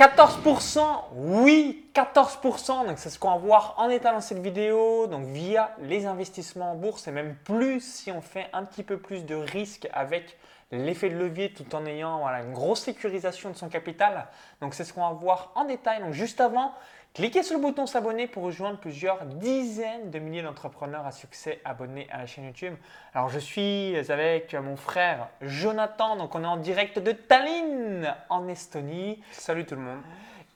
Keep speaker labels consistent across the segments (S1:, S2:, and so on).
S1: 14%, oui, 14%. Donc c'est ce qu'on va voir en état dans cette vidéo. Donc via les investissements en bourse et même plus si on fait un petit peu plus de risque avec l'effet de levier tout en ayant une grosse sécurisation de son capital. Donc c'est ce qu'on va voir en détail. Donc juste avant, Cliquez sur le bouton s'abonner pour rejoindre plusieurs dizaines de milliers d'entrepreneurs à succès abonnés à la chaîne YouTube. Alors je suis avec mon frère Jonathan, donc on est en direct de Tallinn en Estonie.
S2: Salut tout le monde.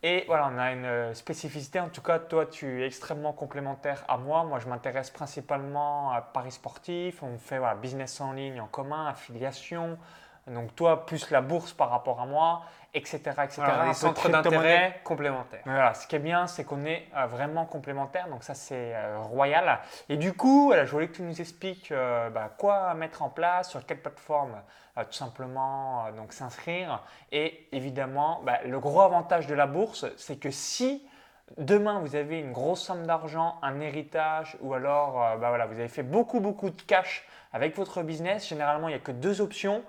S1: Et voilà, on a une spécificité. En tout cas, toi, tu es extrêmement complémentaire à moi. Moi, je m'intéresse principalement à Paris sportif. On fait voilà, business en ligne en commun, affiliation. Donc toi, plus la bourse par rapport à moi etc. etc.
S2: Voilà, des centres d'intérêt complémentaires.
S1: Voilà, ce qui est bien, c'est qu'on est euh, vraiment complémentaires, donc ça c'est euh, royal. Et du coup, je voulais que tu nous expliques euh, bah, quoi mettre en place, sur quelle plateforme tout simplement donc s'inscrire. Et évidemment, bah, le gros avantage de la bourse, c'est que si demain vous avez une grosse somme d'argent, un héritage, ou alors bah, voilà, vous avez fait beaucoup beaucoup de cash avec votre business, généralement il n'y a que deux options.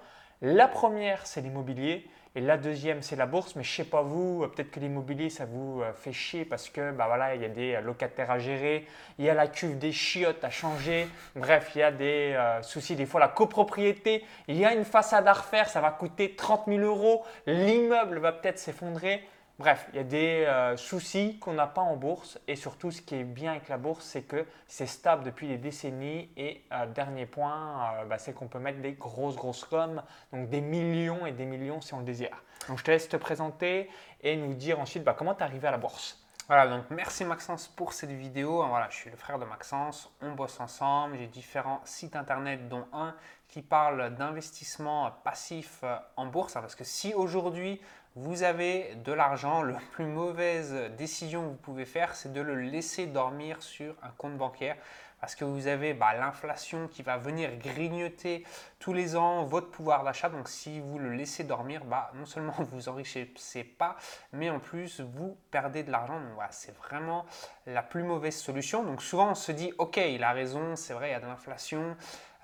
S1: La première, c'est l'immobilier. Et la deuxième, c'est la bourse. Mais je ne sais pas vous, euh, peut-être que l'immobilier, ça vous euh, fait chier parce que bah il y a des euh, locataires à gérer, il y a la cuve des chiottes à changer. Bref, il y a des soucis. Des fois, la copropriété, il y a une façade à refaire, ça va coûter 30 000 euros. L'immeuble va peut-être s'effondrer. Bref, il y a des euh, soucis qu'on n'a pas en bourse et surtout ce qui est bien avec la bourse, c'est que c'est stable depuis des décennies et euh, dernier point, euh, bah, c'est qu'on peut mettre des grosses grosses sommes, donc des millions et des millions si on le désire. Donc je te laisse te présenter et nous dire ensuite bah, comment tu es arrivé à la bourse.
S2: Voilà, donc merci Maxence pour cette vidéo. Voilà, je suis le frère de Maxence, on bosse ensemble, j'ai différents sites internet dont un qui parle d'investissement passif en bourse. Parce que si aujourd'hui vous avez de l'argent, la plus mauvaise décision que vous pouvez faire, c'est de le laisser dormir sur un compte bancaire parce que vous avez bah, l'inflation qui va venir grignoter tous les ans votre pouvoir d'achat. Donc si vous le laissez dormir, bah, non seulement vous enrichissez pas, mais en plus vous perdez de l'argent. Donc c'est vraiment la plus mauvaise solution. Donc souvent on se dit, ok, il a raison, c'est vrai, il y a de l'inflation.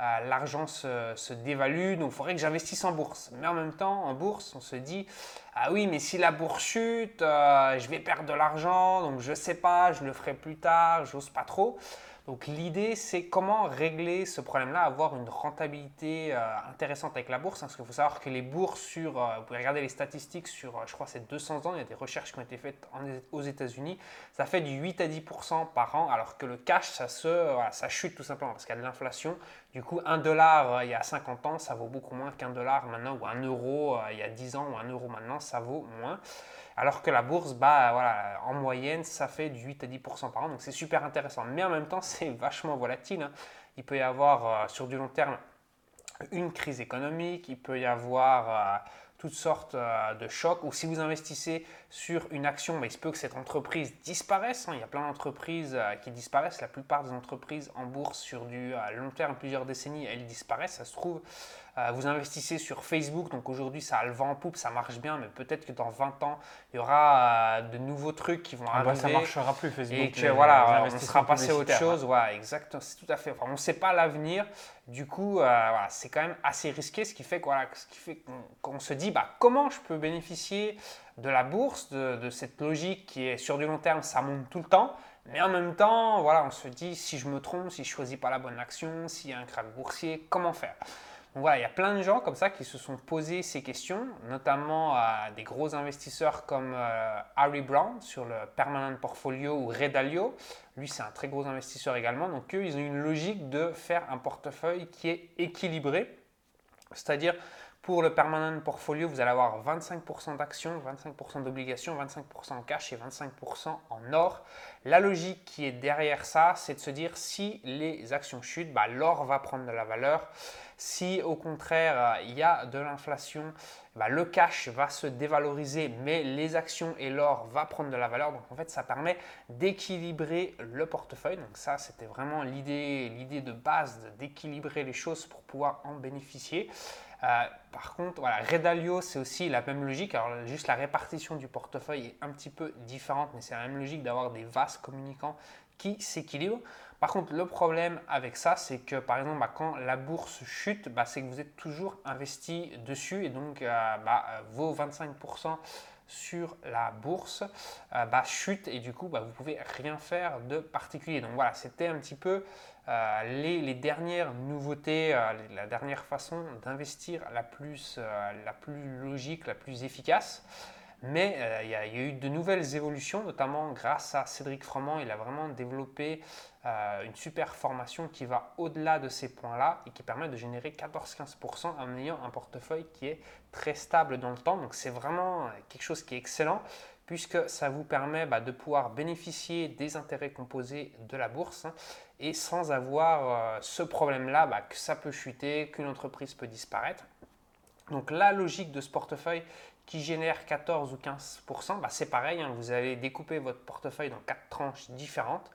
S2: Euh, l'argent se, dévalue, donc il faudrait que j'investisse en bourse. Mais en même temps, en bourse, on se dit, ah oui, mais si la bourse chute, euh, je vais perdre de l'argent, donc je ne sais pas, je le ferai plus tard, j'ose pas trop. Donc l'idée, c'est comment régler ce problème-là, avoir une rentabilité euh, intéressante avec la bourse. Hein, parce qu'il faut savoir que les bourses sur, euh, vous pouvez regarder les statistiques sur, euh, je crois, ces 200 ans, il y a des recherches qui ont été faites aux États-Unis, ça fait du 8 à 10% par an, alors que le cash, ça, se, ça chute tout simplement parce qu'il y a de l'inflation. Du coup, un dollar il y a 50 ans, ça vaut beaucoup moins qu'un dollar maintenant, ou un euro il y a 10 ans, ou un euro maintenant, ça vaut moins. Alors que la bourse, bah, voilà, en moyenne, ça fait du 8 à 10% par an. Donc c'est super intéressant. Mais en même temps, c'est vachement volatile. Hein. Il peut y avoir euh, sur du long terme une crise économique, il peut y avoir euh, toutes sortes euh, de chocs. Ou si vous investissez sur une action, bah, il se peut que cette entreprise disparaisse. Hein. Il y a plein d'entreprises qui disparaissent. La plupart des entreprises en bourse sur du long terme, plusieurs décennies, elles disparaissent. Ça se trouve, euh, vous investissez sur Facebook, donc aujourd'hui ça a le vent en poupe, ça marche bien, mais peut-être que dans 20 ans, il y aura euh, de nouveaux trucs qui vont ah bah, arriver.
S1: ça ne marchera plus Facebook.
S2: Et que voilà, on sera passé à autre chose. Voilà, exactement, c'est tout à fait. Enfin, on ne sait pas l'avenir. Du coup, euh, voilà, c'est quand même assez risqué, ce qui fait, voilà, ce qui fait qu'on se dit, bah, comment je peux bénéficier de la bourse, de, de cette logique qui est sur du long terme, ça monte tout le temps. Mais en même temps, voilà, on se dit, si je me trompe, si je choisis pas la bonne action, s'il y a un crack boursier, comment faire? Voilà, il y a plein de gens comme ça qui se sont posés ces questions, notamment à des gros investisseurs comme euh, Harry Brown sur le Permanent Portfolio ou Redalio. Lui, c'est un très gros investisseur également. Donc eux, ils ont une logique de faire un portefeuille qui est équilibré. C'est-à-dire, pour le permanent portfolio, vous allez avoir 25% d'actions, 25% d'obligations, 25% en cash et 25% en or. La logique qui est derrière ça, c'est de se dire si les actions chutent, bah, l'or va prendre de la valeur. Si au contraire il y a de l'inflation, bah, le cash va se dévaloriser, mais les actions et l'or va prendre de la valeur. Donc en fait, ça permet d'équilibrer le portefeuille. Donc ça, c'était vraiment l'idée, l'idée de base d'équilibrer les choses pour pouvoir en bénéficier. Euh, par contre, voilà, Redalio, c'est aussi la même logique. Alors, juste la répartition du portefeuille est un petit peu différente, mais c'est la même logique d'avoir des vases communicants qui s'équilibrent. Par contre, le problème avec ça, c'est que par exemple, bah, quand la bourse chute, bah, c'est que vous êtes toujours investi dessus et donc euh, bah, vos 25% sur la bourse euh, bah, et du coup vous pouvez rien faire de particulier. Donc voilà, c'était un petit peu euh, les, dernières nouveautés, euh, la dernière façon d'investir la, plus la plus logique, la plus efficace. Mais il y, a eu de nouvelles évolutions, notamment grâce à Cédric Froment. Il a vraiment développé une super formation qui va au-delà de ces points-là et qui permet de générer 14-15% en ayant un portefeuille qui est très stable dans le temps. Donc c'est vraiment quelque chose qui est excellent puisque ça vous permet bah, de pouvoir bénéficier des intérêts composés de la bourse hein, et sans avoir euh, ce problème-là bah, que ça peut chuter, qu'une entreprise peut disparaître. Donc la logique de ce portefeuille qui génère 14 ou 15%, bah, c'est pareil, hein, vous allez découper votre portefeuille dans quatre tranches différentes,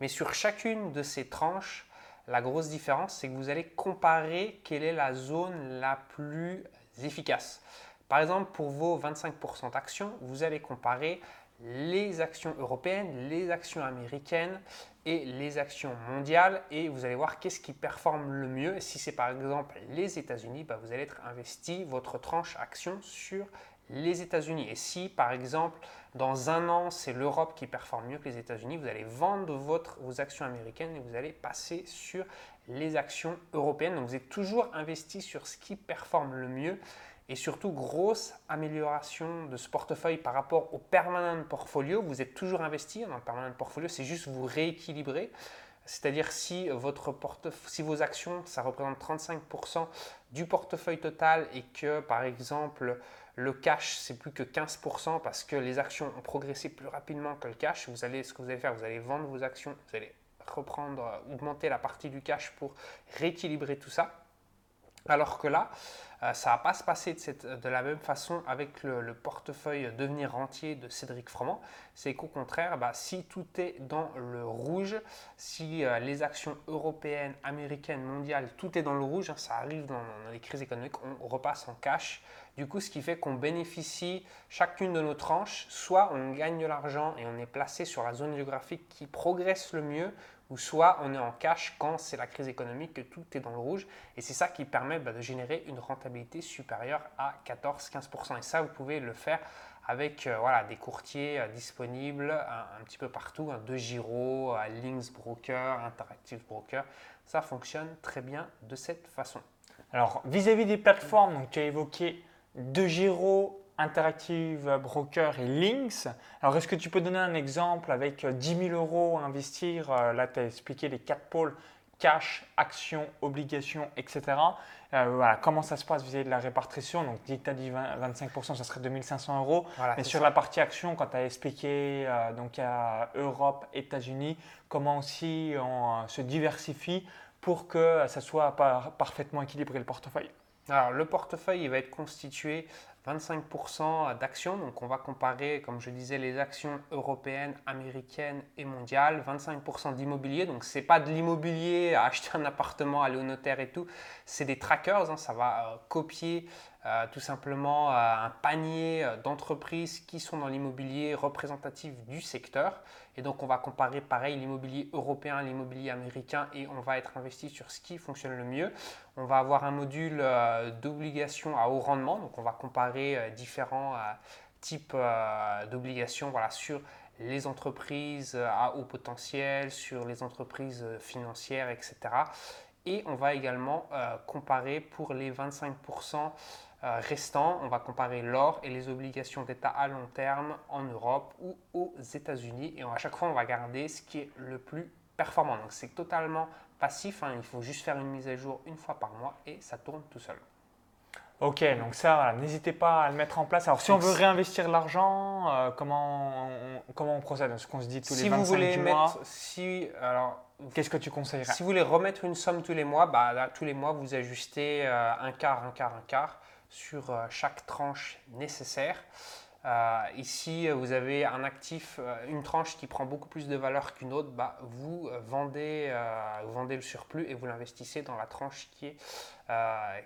S2: mais sur chacune de ces tranches, la grosse différence, c'est que vous allez comparer quelle est la zone la plus efficace. Par exemple, pour vos 25% d'actions, vous allez comparer les actions européennes, les actions américaines et les actions mondiales et vous allez voir qu'est-ce qui performe le mieux. si c'est par exemple les États-Unis, bah, vous allez être investi votre tranche action sur les États-Unis. Et si par exemple dans un an c'est l'Europe qui performe mieux que les États-Unis, vous allez vendre vos actions américaines et vous allez passer sur les actions européennes. Donc vous êtes toujours investi sur ce qui performe le mieux et surtout grosse amélioration de ce portefeuille par rapport au permanent portfolio. Vous êtes toujours investi dans le permanent portfolio, c'est juste vous rééquilibrer. C'est-à-dire si, votre si vos actions, ça représente 35% du portefeuille total et que par exemple le cash, c'est plus que 15% parce que les actions ont progressé plus rapidement que le cash, vous allez, ce que vous allez faire, vous allez vendre vos actions, vous allez reprendre, augmenter la partie du cash pour rééquilibrer tout ça. Alors que là, euh, ça ne va pas se passer de, la même façon avec le, portefeuille devenir rentier de Cédric Froment. C'est qu'au contraire, bah, si tout est dans le rouge, si euh, les actions européennes, américaines, mondiales, tout est dans le rouge, hein, ça arrive dans, les crises économiques, on repasse en cash. Du coup, ce qui fait qu'on bénéficie chacune de nos tranches, soit on gagne de l'argent et on est placé sur la zone géographique qui progresse le mieux, ou soit on est en cash quand c'est la crise économique, que tout est dans le rouge. Et c'est ça qui permet bah, de générer une rentabilité supérieure à 14-15%. Et ça, vous pouvez le faire avec euh, voilà, des courtiers euh, disponibles un, petit peu partout, hein, de Giro, euh, Links Broker, Interactive Broker. Ça fonctionne très bien de cette façon.
S1: Alors, vis-à-vis des plateformes, donc, tu as évoqué De Giro, Interactive Broker et Links. Alors, est-ce que tu peux donner un exemple avec 10 euh, 000 euros à investir euh, Là, tu as expliqué les quatre pôles cash, actions, obligations, etc. Euh, voilà, comment ça se passe vis-à-vis de la répartition? Donc, tu as dit 25%, ça serait 2500 euros. Mais sur la partie action, quand tu as expliqué donc à Europe, États-Unis, comment aussi on se diversifie pour que ça soit parfaitement équilibré le portefeuille?
S2: Alors, le portefeuille il va être constitué 25% d'actions. Donc on va comparer, comme je disais, les actions européennes, américaines et mondiales. 25% d'immobilier. Donc ce n'est pas de l'immobilier à acheter un appartement, aller au notaire et tout. C'est des trackers. Hein. ça va euh, copier euh, tout simplement euh, un panier d'entreprises qui sont dans l'immobilier représentatif du secteur. Et donc on va comparer pareil l'immobilier européen, l'immobilier américain et on va être investi sur ce qui fonctionne le mieux. On va avoir un module d'obligations à haut rendement. Donc on va comparer différents types d'obligations voilà, sur les entreprises à haut potentiel, sur les entreprises financières, etc. Et on va également comparer pour les 25% euh, restant, on va comparer l'or et les obligations d'État à long terme en Europe ou aux États-Unis. Et à chaque fois, on va garder ce qui est le plus performant. Donc c'est totalement passif. Hein. Il faut juste faire une mise à jour une fois par mois et ça tourne tout seul.
S1: Ok, donc ça, n'hésitez pas à le mettre en place. Alors, si on veut réinvestir l'argent, euh, comment, on, comment on procède? Ce qu'on se dit tous les 25 vous voulez
S2: mois. Si, alors,
S1: qu'est-ce que tu conseillerais?
S2: Si vous voulez remettre une somme tous les mois, bah, tous les mois, vous ajustez euh, un quart, un quart, un quart sur euh, chaque tranche nécessaire. Euh, ici, vous avez un actif, euh, une tranche qui prend beaucoup plus de valeur qu'une autre, bah, vous, vendez, vendez le surplus et vous l'investissez dans la tranche qui est,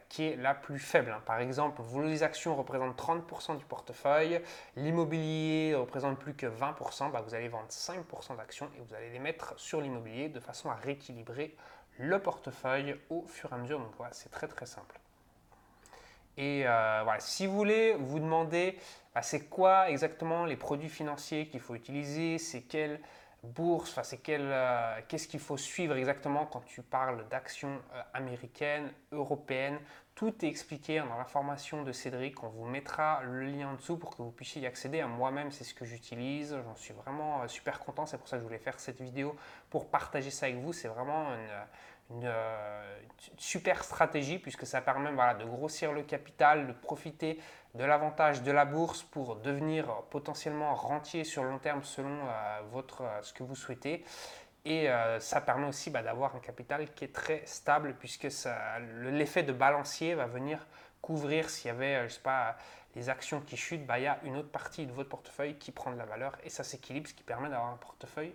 S2: qui est la plus faible. Hein. Par exemple, vos actions représentent 30% du portefeuille, l'immobilier représente plus que 20%, bah, vous allez vendre 5% d'actions et vous allez les mettre sur l'immobilier de façon à rééquilibrer le portefeuille au fur et à mesure. Donc voilà, c'est très très simple. Et euh, voilà, si vous voulez vous demander bah, c'est quoi exactement les produits financiers qu'il faut utiliser, c'est quelle bourse, enfin, c'est quel, euh, qu'est-ce qu'il faut suivre exactement quand tu parles d'actions euh, américaines, européennes. Tout est expliqué dans la formation de Cédric. On vous mettra le lien en dessous pour que vous puissiez y accéder. Moi-même, c'est ce que j'utilise. J'en suis vraiment super content. C'est pour ça que je voulais faire cette vidéo pour partager ça avec vous. C'est vraiment une une, euh, super stratégie puisque ça permet voilà, de grossir le capital, de profiter de l'avantage de la bourse pour devenir potentiellement rentier sur long terme selon euh, votre, euh, ce que vous souhaitez. Et ça permet aussi bah, d'avoir un capital qui est très stable puisque l'effet de balancier va venir couvrir s'il y avait, je sais pas, des actions qui chutent, bah, il y a une autre partie de votre portefeuille qui prend de la valeur et ça s'équilibre, ce qui permet d'avoir un portefeuille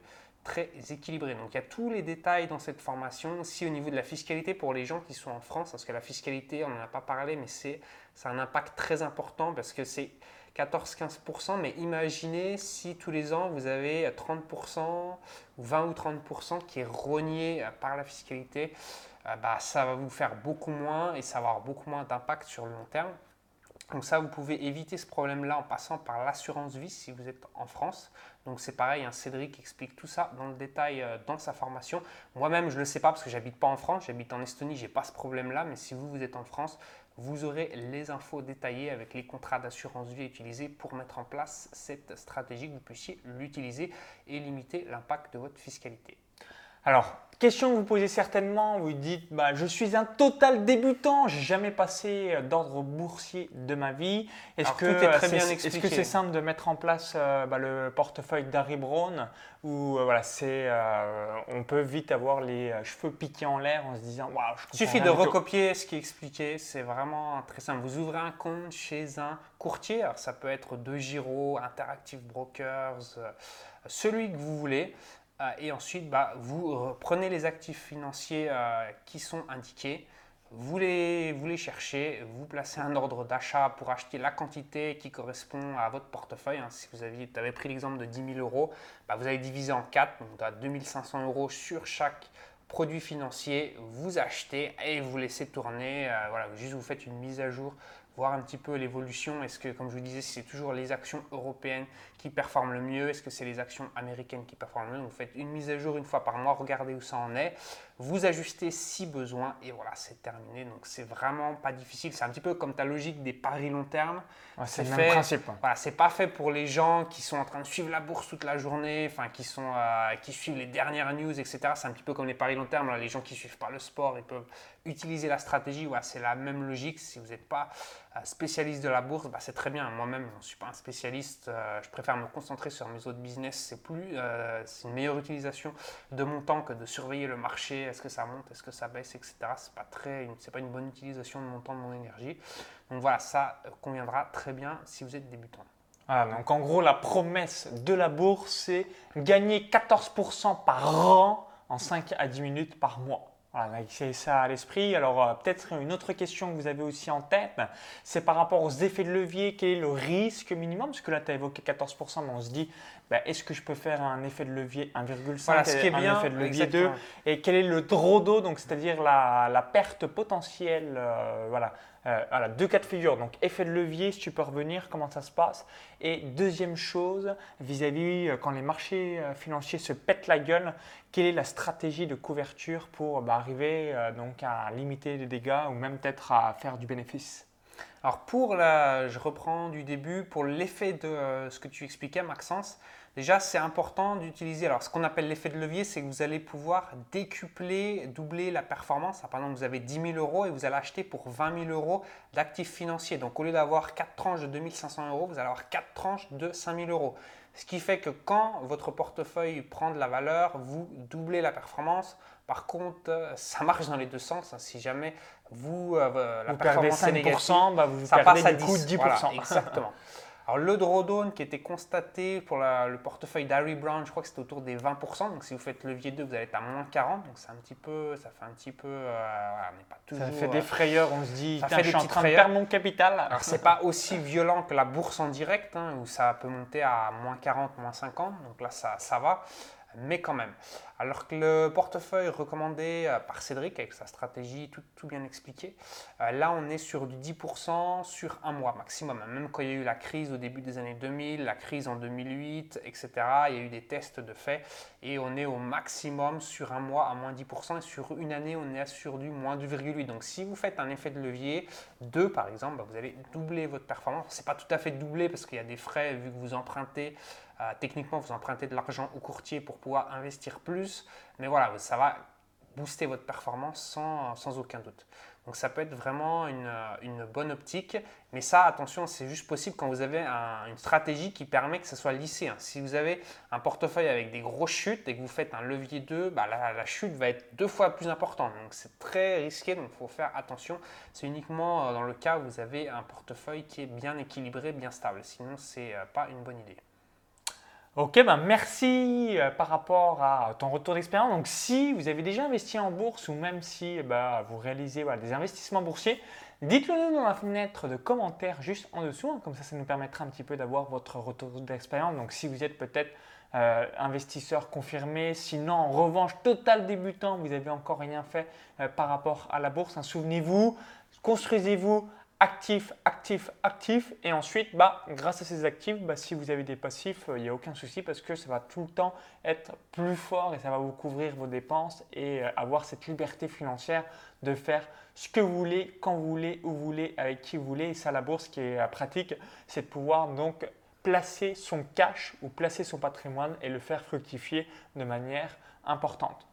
S2: très équilibré. Donc il y a tous les détails dans cette formation. Aussi au niveau de la fiscalité pour les gens qui sont en France, parce que la fiscalité, on n'en a pas parlé, mais c'est un impact très important parce que c'est 14-15%, mais imaginez si tous les ans vous avez 30% ou 20 ou 30% qui est rogné par la fiscalité, euh, bah, ça va vous faire beaucoup moins et ça va avoir beaucoup moins d'impact sur le long terme. Donc ça, vous pouvez éviter ce problème-là en passant par l'assurance vie si vous êtes en France. Donc c'est pareil, hein, Cédric explique tout ça dans le détail euh, dans sa formation. Moi-même, je ne le sais pas parce que j'habite pas en France, j'habite en Estonie, j'ai pas ce problème-là. Mais si vous, vous êtes en France, vous aurez les infos détaillées avec les contrats d'assurance vie utilisés pour mettre en place cette stratégie, que vous puissiez l'utiliser et limiter l'impact de votre fiscalité.
S1: Alors, question que vous posez certainement, vous dites bah, Je suis un total débutant, j'ai jamais passé d'ordre boursier de ma vie. Est-ce que c'est -ce simple de mettre en place euh, bah, le portefeuille d'Harry Brown ou euh, voilà, c'est euh, on peut vite avoir les cheveux piqués en l'air en se disant Waouh,
S2: Il suffit de recopier ce qui est expliqué, c'est vraiment très simple. Vous ouvrez un compte chez un courtier, alors ça peut être De Giro, Interactive Brokers, celui que vous voulez. Euh, et ensuite, bah, vous prenez les actifs financiers euh, qui sont indiqués, vous les, vous les cherchez, vous placez un ordre d'achat pour acheter la quantité qui correspond à votre portefeuille. Hein. Si vous, avez pris l'exemple de 10 000 euros, bah, vous allez diviser en 4, donc à 2500 euros sur chaque produit financier, vous achetez et vous laissez tourner. Euh, voilà, juste vous faites une mise à jour voir un petit peu l'évolution. Est-ce que, comme je vous disais, c'est toujours les actions européennes qui performent le mieux? Est-ce que c'est les actions américaines qui performent le mieux? Vous faites une mise à jour une fois par mois, regardez où ça en est, vous ajustez si besoin et voilà, c'est terminé. Donc c'est vraiment pas difficile. C'est un petit peu comme ta logique des paris long terme.
S1: c'est le même principe.
S2: Voilà, c'est pas fait pour les gens qui sont en train de suivre la bourse toute la journée, enfin qui sont euh, qui suivent les dernières news, etc. C'est un petit peu comme les paris long terme. les gens qui suivent pas le sport, ils peuvent utiliser la stratégie. Voilà, c'est la même logique. Si vous n'êtes pas spécialiste de la bourse, bah, c'est très bien. Moi-même, je ne suis pas un spécialiste. Euh, je préfère me concentrer sur mes autres business. C'est plus, euh, c'est une meilleure utilisation de mon temps que de surveiller le marché. Est-ce que ça monte, est-ce que ça baisse, etc. C'est pas très, c'est pas une bonne utilisation de mon temps, de mon énergie. Donc voilà, ça conviendra très bien si vous être débutant.
S1: donc en gros, la promesse de la bourse, c'est gagner 14% par an en 5 à 10 minutes par mois. Voilà, c'est ça à l'esprit. Alors, euh, peut-être une autre question que vous avez aussi en tête, c'est par rapport aux effets de levier, quel est le risque minimum? Parce que là, tu as évoqué 14%, mais on se dit, bah, est-ce que je peux faire un effet de levier 1,5
S2: voilà, ce qui est
S1: un effet de levier 2 Et quel est le drodo, donc c'est-à-dire la, la, perte potentielle euh, voilà, euh, voilà, deux cas de figure. Donc effet de levier, si tu peux revenir, comment ça se passe Et deuxième chose, vis-à-vis quand les marchés financiers se pètent la gueule, quelle est la stratégie de couverture pour bah, arriver donc à limiter les dégâts ou même peut-être à faire du bénéfice?
S2: Alors pour la, je reprends du début, pour l'effet de ce que tu expliquais Maxence, Déjà, c'est important d'utiliser, alors ce qu'on appelle l'effet de levier, c'est que vous allez pouvoir décupler, doubler la performance. Par exemple, vous avez 10 000 euros et vous allez acheter pour 20 000 euros d'actifs financiers. Donc au lieu d'avoir 4 tranches de 2500 euros, vous allez avoir 4 tranches de 5 000 euros. Ce qui fait que quand votre portefeuille prend de la valeur, vous doublez la performance. Par contre, ça marche dans les deux sens. Hein. Si jamais vous,
S1: euh, la performance est négative, bah, vous ça passe à 10. 10%.
S2: exactement. Alors le drawdown qui était constaté pour le portefeuille d'Harry Brown, je crois que c'était autour des 20%. Donc si vous faites levier 2, vous allez être à moins 40. Donc c'est un petit peu, ça fait un petit peu, euh,
S1: pas toujours, ça fait des euh, frayeurs. On se dit, ça fait des je suis en train de perdre mon capital.
S2: Alors c'est pas aussi violent que la bourse en direct, hein, où ça peut monter à moins 40, moins 50. Donc là ça, ça va. Mais quand même. Alors que le portefeuille recommandé euh, par Cédric, avec sa stratégie tout, bien expliqué, euh, là on est sur du 10% sur un mois maximum. Même quand il y a eu la crise au début des années 2000, la crise en 2008, etc., il y a eu des tests de fait et on est au maximum sur un mois à moins 10% et sur une année on est sur du moins 2,8. Donc si vous faites un effet de levier, 2 par exemple, bah, vous allez doubler votre performance. Ce n'est pas tout à fait doublé parce qu'il y a des frais vu que vous empruntez techniquement, vous empruntez de l'argent au courtier pour pouvoir investir plus, mais voilà, ça va booster votre performance sans, aucun doute. Donc ça peut être vraiment une, bonne optique, mais ça, attention, c'est juste possible quand vous avez une stratégie qui permet que ce soit lissé. Hein. Si vous avez un portefeuille avec des grosses chutes et que vous faites un levier 2, bah la, la, chute va être deux fois plus importante. Donc c'est très risqué, donc il faut faire attention. C'est uniquement euh, dans le cas où vous avez un portefeuille qui est bien équilibré, bien stable. Sinon, ce n'est euh, pas une bonne idée.
S1: Ok, ben merci euh, par rapport à ton retour d'expérience. Donc, si vous avez déjà investi en bourse ou même si bah, vous réalisez des investissements boursiers, dites-le nous dans la fenêtre de commentaires juste en dessous. Hein. comme ça, ça nous permettra un petit peu d'avoir votre retour d'expérience. Donc, si vous êtes peut-être euh, investisseur confirmé, sinon en revanche total débutant, vous n'avez encore rien fait euh, par rapport à la bourse, hein. souvenez-vous, construisez-vous actif, actif, actif. Et ensuite, bah, grâce à ces actifs, bah, si vous avez des passifs, il n'y a aucun souci parce que ça va tout le temps être plus fort et ça va vous couvrir vos dépenses et euh, avoir cette liberté financière de faire ce que vous voulez, quand vous voulez, où vous voulez, avec qui vous voulez. Et ça, la bourse qui est euh, pratique, c'est de pouvoir donc placer son cash ou placer son patrimoine et le faire fructifier de manière importante.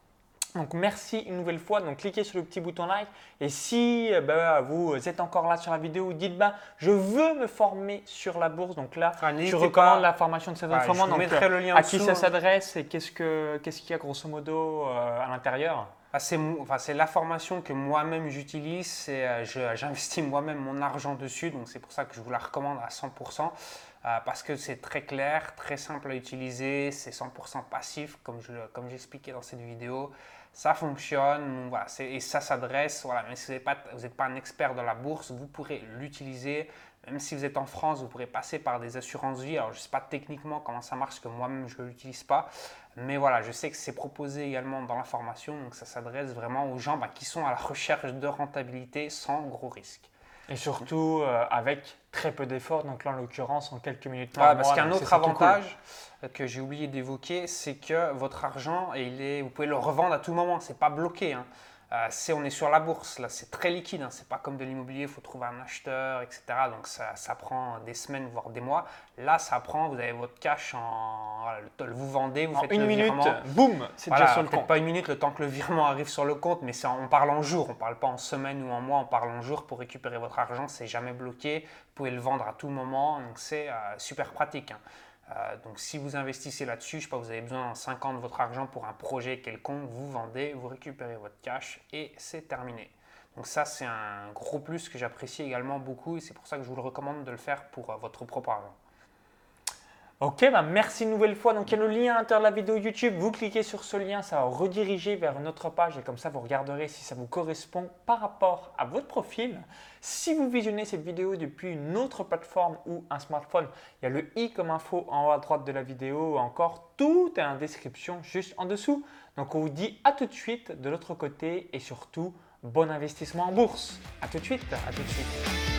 S1: Donc merci une nouvelle fois, donc cliquez sur le petit bouton like. Et si euh, bah, vous êtes encore là sur la vidéo, dites bah je veux me former sur la bourse, donc là ah, tu recommandes la formation de cette ouais, donc, mettrai euh, le lien à qui ça hein. s'adresse et qu'est-ce qu'il y a grosso modo euh, à l'intérieur.
S2: Ah, c'est enfin, la formation que moi-même j'utilise, j'investis moi-même mon argent dessus, donc c'est pour ça que je vous la recommande à 100%. parce que c'est très clair, très simple à utiliser, c'est 100% passif comme j'expliquais comme dans cette vidéo ça fonctionne, voilà, et ça s'adresse, voilà, même si vous n'êtes pas, un expert de la bourse, vous pourrez l'utiliser. Même si vous êtes en France, vous pourrez passer par des assurances vie. Alors, je ne sais pas techniquement comment ça marche, que moi-même, je ne l'utilise pas. Mais voilà, je sais que c'est proposé également dans la formation. Donc, ça s'adresse vraiment aux gens bah, qui sont à la recherche de rentabilité sans gros risque.
S1: Et surtout euh, avec très peu d'efforts, donc là en l'occurrence en quelques minutes
S2: par Parce qu'un autre avantage que j'ai oublié d'évoquer, c'est que votre argent, il est, vous pouvez le revendre à tout moment, c'est pas bloqué. Hein. Euh, on est sur la bourse, là, c'est très liquide. Hein. C'est pas comme de l'immobilier, il faut trouver un acheteur, etc. Donc ça, ça, prend des semaines, voire des mois. Là, ça prend, vous avez votre cash en. vous vendez, vous faites
S1: une
S2: le
S1: minute,
S2: virement.
S1: boum, c'est déjà sur le compte.
S2: Pas une minute, le temps que le virement arrive sur le compte, mais on parle en jour. On parle pas en semaine ou en mois, on parle en jour pour récupérer votre argent. C'est jamais bloqué. Vous pouvez le vendre à tout moment. Donc c'est euh, super pratique. Hein. Euh, donc si vous investissez là-dessus, je sais pas, vous avez besoin en 5 ans de votre argent pour un projet quelconque, vous vendez, vous récupérez votre cash et c'est terminé. Donc ça c'est un gros plus que j'apprécie également beaucoup et c'est pour ça que je vous le recommande de le faire pour euh, votre propre argent.
S1: Ok, bah merci une nouvelle fois. Donc il y a le lien à l'intérieur de la vidéo YouTube. Vous cliquez sur ce lien, ça va rediriger vers une autre page et comme ça vous regarderez si ça vous correspond par rapport à votre profil. Si vous visionnez cette vidéo depuis une autre plateforme ou un smartphone, il y a le i comme info en haut à droite de la vidéo ou encore tout est en description juste en dessous. Donc on vous dit à tout de suite de l'autre côté et surtout bon investissement en bourse. À tout de suite. À tout de suite.